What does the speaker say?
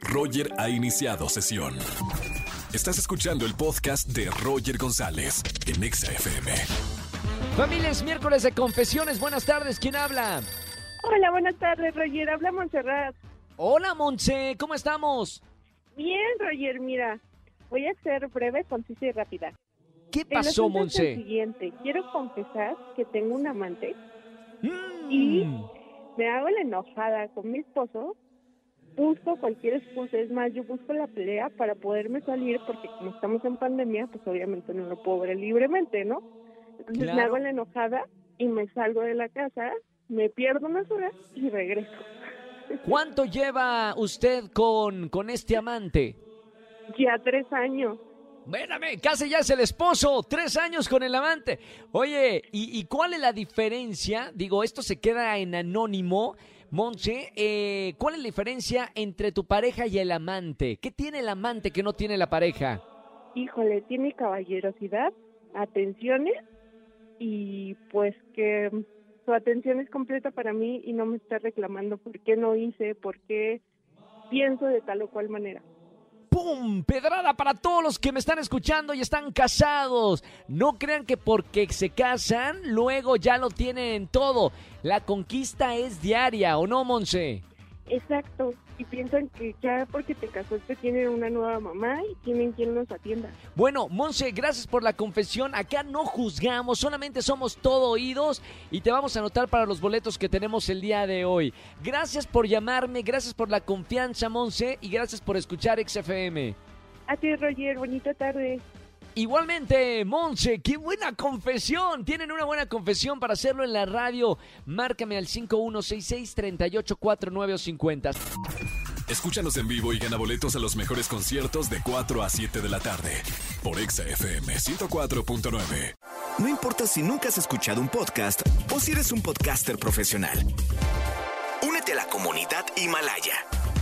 Roger ha iniciado sesión. Estás escuchando el podcast de Roger González en Exa FM. Familia, es miércoles de confesiones. Buenas tardes, ¿quién habla? Hola, buenas tardes, Roger. Habla Montserrat. Hola, Monse, ¿cómo estamos? Bien, Roger, mira. Voy a ser breve, concisa y rápida. ¿Qué El pasó, es el Monse? siguiente. Quiero confesar que tengo un amante Mm. y me hago la enojada con mi esposo. Busco cualquier excusa. Es más, yo busco la pelea para poderme salir porque como estamos en pandemia, pues obviamente no lo puedo ver libremente, ¿no? Entonces me Claro. hago la enojada y me salgo de la casa, me pierdo unas horas y regreso. ¿Cuánto lleva usted con, con este amante? Ya tres años. Véname, casi ya es el esposo, tres años con el amante. Oye, ¿y, y cuál es la diferencia? Digo, esto se queda en anónimo. Monse, eh, ¿cuál es la diferencia entre tu pareja y el amante? ¿Qué tiene el amante que no tiene la pareja? híjole, tiene caballerosidad, atenciones y pues que su atención es completa para mí y no me está reclamando por qué no hice, por qué pienso de tal o cual manera. Pedrada para todos los que me están escuchando y están casados. No crean que porque se casan, luego ya lo tienen todo. La conquista es diaria, ¿o no, Monse? Exacto, y piensan que ya porque te casaste tienen una nueva mamá y tienen quien los atienda. Bueno, Monse, gracias por la confesión. Acá no juzgamos, solamente somos todo oídos y te vamos a anotar para los boletos que tenemos el día de hoy. Gracias por llamarme, gracias por la confianza, Monse, y gracias por escuchar XFM. A ti, Roger, bonita tarde. Igualmente, Monse, qué buena confesión. Tienen una buena confesión para hacerlo en la radio. Márcame al 5166-384950. Escúchanos en vivo y gana boletos a los mejores conciertos de 4 a 7 de la tarde por Exa FM 104.9. No importa si nunca has escuchado un podcast o si eres un podcaster profesional. Únete a la comunidad Himalaya.